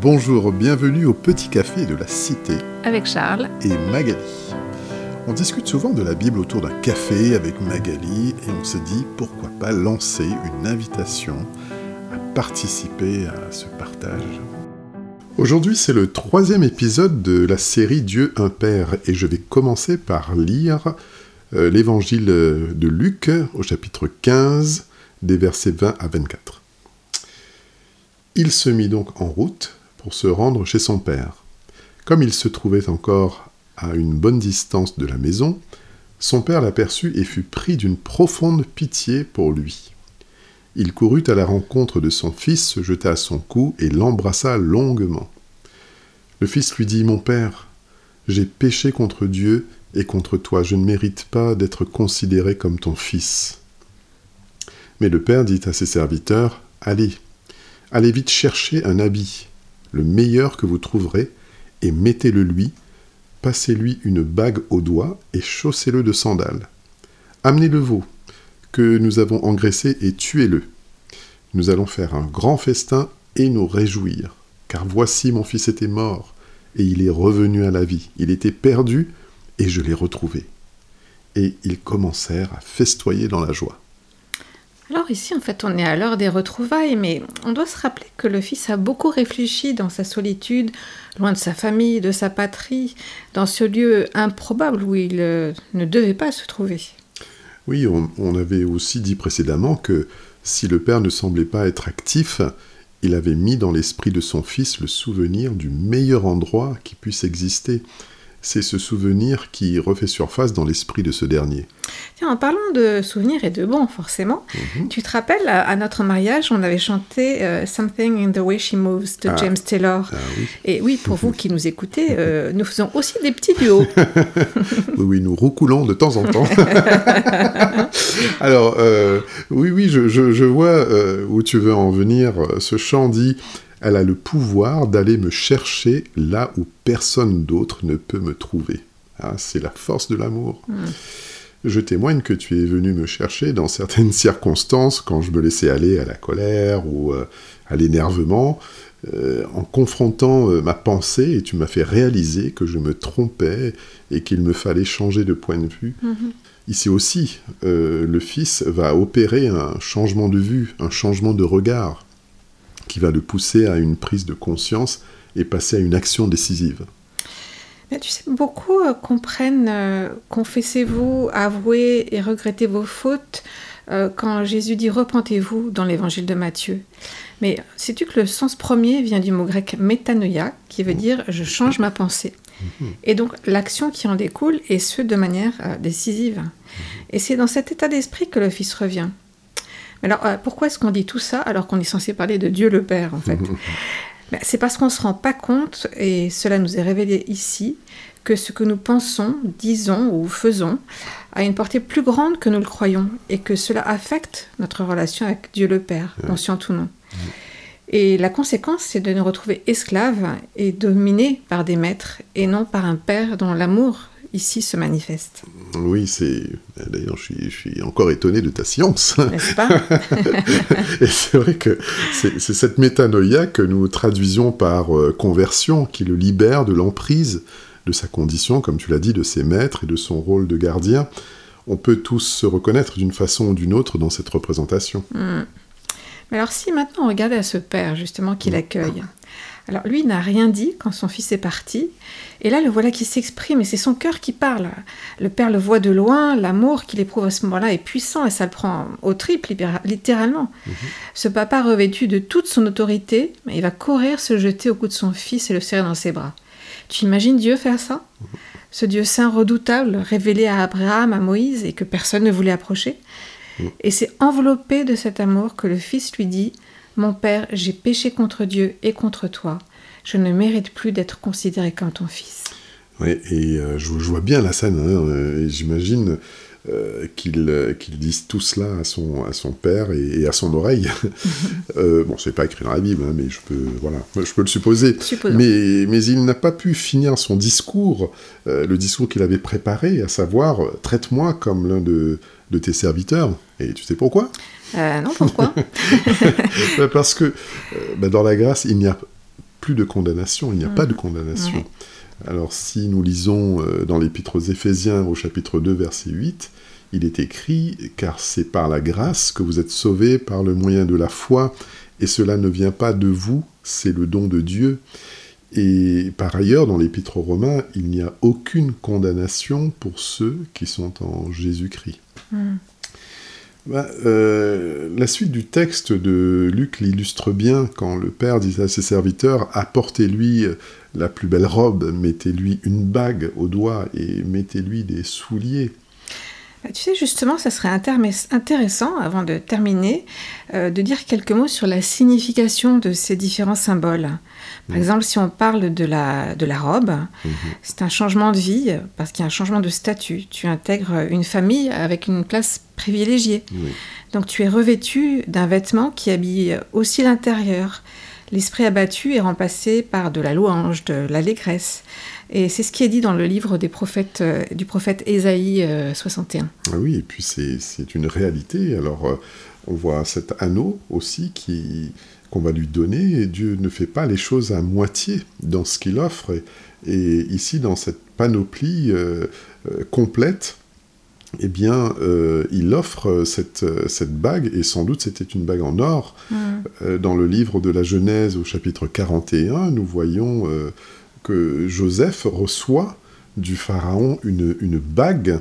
Bonjour, bienvenue au Petit Café de la Cité. Avec Charles. Et Magali. On discute souvent de la Bible autour d'un café avec Magali et on se dit pourquoi pas lancer une invitation à participer à ce partage. Aujourd'hui c'est le troisième épisode de la série Dieu un Père et je vais commencer par lire euh, l'évangile de Luc au chapitre 15 des versets 20 à 24. Il se mit donc en route pour se rendre chez son père. Comme il se trouvait encore à une bonne distance de la maison, son père l'aperçut et fut pris d'une profonde pitié pour lui. Il courut à la rencontre de son fils, se jeta à son cou et l'embrassa longuement. Le fils lui dit Mon père, j'ai péché contre Dieu et contre toi, je ne mérite pas d'être considéré comme ton fils. Mais le père dit à ses serviteurs Allez, allez vite chercher un habit le meilleur que vous trouverez, et mettez-le lui, passez-lui une bague au doigt, et chaussez-le de sandales. Amenez le veau, que nous avons engraissé, et tuez-le. Nous allons faire un grand festin et nous réjouir, car voici mon fils était mort, et il est revenu à la vie. Il était perdu, et je l'ai retrouvé. Et ils commencèrent à festoyer dans la joie. Alors ici, en fait, on est à l'heure des retrouvailles, mais on doit se rappeler que le fils a beaucoup réfléchi dans sa solitude, loin de sa famille, de sa patrie, dans ce lieu improbable où il euh, ne devait pas se trouver. Oui, on, avait aussi dit précédemment que si le père ne semblait pas être actif, il avait mis dans l'esprit de son fils le souvenir du meilleur endroit qui puisse exister c'est ce souvenir qui refait surface dans l'esprit de ce dernier. Tiens, en parlant de souvenirs et de bons, forcément, mhm. tu te rappelles, à notre mariage, on avait chanté euh, Something in the Way She Moves de ah. James Taylor. Ah et oui, pour vous qui nous écoutez, euh, nous faisons aussi des petits duos. oui, oui, nous roucoulons de temps en temps. Alors, euh, oui, oui, je, je vois où tu veux en venir. Ce chant dit elle a le pouvoir d'aller me chercher là où personne d'autre ne peut me trouver. Ah, c'est la force de l'amour. Hmm. Je témoigne que tu es venu me chercher dans certaines circonstances quand je me laissais aller à la colère ou euh, à l'énervement, euh, en confrontant euh, ma pensée et tu m'as fait réaliser que je me trompais et qu'il me fallait changer de point de vue. Hmm. Ici aussi, le Fils va opérer un changement de vue, un changement de regard qui va le pousser à une prise de conscience et passer à une action décisive. Mais tu sais, beaucoup euh, comprennent euh, confessez-vous, avouez et regrettez vos fautes euh, quand Jésus dit repentez-vous dans l'évangile de Matthieu. Mais sais-tu que le sens premier vient du mot grec métanoïa, qui veut dire je change ma pensée. Mhm. Et donc l'action qui en découle, et ce de manière décisive. Et c'est dans cet état d'esprit que le Fils revient. Alors, pourquoi est-ce qu'on dit tout ça alors qu'on est censé parler de Dieu le Père, en fait? ben, C'est parce qu'on ne se rend pas compte, et cela nous est révélé ici, que ce que nous pensons, disons ou faisons a une portée plus grande que nous le croyons, et que cela affecte notre relation avec Dieu le Père, conscient ou non. Et la conséquence, c'est de nous retrouver esclaves et dominés par des maîtres, et non par un Père dont l'amour ici se manifeste. Oui, c'est. D'ailleurs, je suis, encore étonné de ta science. N'est-ce pas Et c'est vrai que c'est cette métanoïa que nous traduisons par euh, conversion qui le libère de l'emprise de sa condition, comme tu l'as dit, de ses maîtres et de son rôle de gardien. On peut tous se reconnaître d'une façon ou d'une autre dans cette représentation. Hmm. Mais alors, si maintenant on regardait à ce père, justement, qui l'accueille, alors lui n'a rien dit quand son fils est parti, et là le voilà qui s'exprime, et c'est son cœur qui parle. Le père le voit de loin, l'amour qu'il éprouve à ce moment-là est puissant, et ça le prend au triple, littéralement. Mhm. Ce papa revêtu de toute son autorité, il va courir se jeter au cou de son fils et le serrer dans ses bras. Tu imagines Dieu faire ça? Mhm. Ce Dieu saint redoutable, révélé à Abraham, à Moïse, et que personne ne voulait approcher. Mhm. Et c'est enveloppé de cet amour que le fils lui dit mon Père, j'ai péché contre Dieu et contre toi. Je ne mérite plus d'être considéré comme ton fils. Oui, et euh, je, vois bien la scène, hein, euh, et j'imagine euh, qu'il dise tout cela à son, à son père et, à son oreille. bon, c'est pas écrit dans la Bible, hein, mais je peux, voilà, je peux le supposer. Mais, mais il n'a pas pu finir son discours, le discours qu'il avait préparé, à savoir traite-moi comme l'un de, de tes serviteurs. Et tu sais pourquoi? Euh, non, pourquoi? Bah, Parce que bah, dans la grâce, il n'y a plus de condamnation, il n'y a pas de mm. condamnation. Alors si nous lisons dans l'épître aux Éphésiens au chapitre 2 verset 8, il est écrit car c'est par la grâce que vous êtes sauvés par le moyen de la foi et cela ne vient pas de vous, c'est le don de Dieu. Et par ailleurs, dans l'Épître aux Romains, il n'y a aucune condamnation pour ceux qui sont en Jésus-Christ. Hmm. Bah, euh, la suite du texte de Luc l'illustre bien quand le Père disait à ses serviteurs Apportez-lui la plus belle robe, mettez-lui une bague au doigt et mettez-lui des souliers. Bah, tu sais, justement, ça serait intéressant, avant de terminer, euh, de dire quelques mots sur la signification de ces différents symboles. Par exemple, si on parle de la, de la robe, mhm. c'est un changement de vie parce qu'il y a un changement de statut. Tu intègres une famille avec une place privilégiée. Donc tu es revêtu d'un vêtement qui habille aussi l'intérieur. L'esprit abattu est remplacé par de la louange, de l'allégresse. Et c'est ce qui est dit dans le livre des prophètes, euh, du prophète Ésaïe 61. Euh, ah oui, et puis c'est une réalité. Alors, euh, on voit cet anneau aussi qui qu'on va lui donner, et Dieu ne fait pas les choses à moitié dans ce qu'il offre. Et, ici, dans cette panoplie complète, eh bien, il offre cette, cette, bague, et sans doute c'était une bague en or. Mm. dans le livre de la Genèse, au chapitre 41, nous voyons que Joseph reçoit du pharaon une, bague,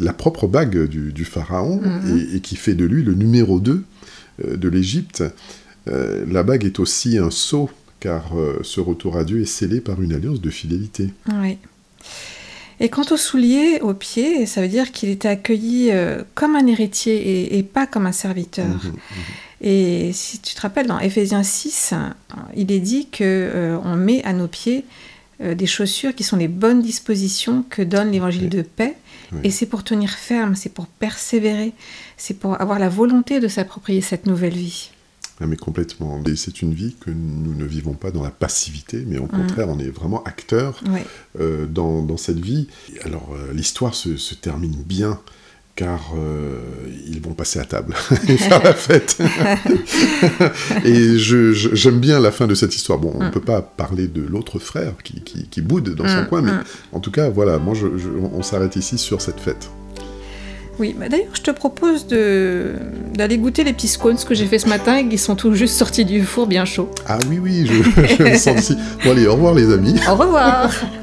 la propre bague du, pharaon, mhm. et, qui fait de lui le numéro 2 euh, de l'Égypte. Euh, la bague est aussi un sceau, car euh, ce retour à Dieu est scellé par une alliance de fidélité. Oui. Et quant au soulier, au pied, ça veut dire qu'il était accueilli comme un héritier et, pas comme un serviteur. Mhm, mhm. Et si tu te rappelles, dans Éphésiens 6, il est dit que euh, on met à nos pieds euh, des chaussures qui sont les bonnes dispositions que donne l'évangile de paix. Et c'est pour tenir ferme, c'est pour persévérer, c'est pour avoir la volonté de s'approprier cette nouvelle vie. Ah, mais complètement. Et c'est une vie que nous ne vivons pas dans la passivité, mais au mmh. contraire, on est vraiment acteur euh, dans, dans, cette vie. Alors, l'histoire se, se, termine bien car euh, ils vont passer à table et faire la fête. et j'aime bien la fin de cette histoire. Bon, on ne mm. peut pas parler de l'autre frère qui, boude dans son mm, coin, mais mm. en tout cas, voilà, moi, on s'arrête ici sur cette fête. Oui, bah d'ailleurs, je te propose d'aller goûter les petits scones que j'ai fait ce matin et qui sont tout juste sortis du four bien chaud. Ah oui, oui, je, je sens ici. Bon, allez, au revoir les amis. Au revoir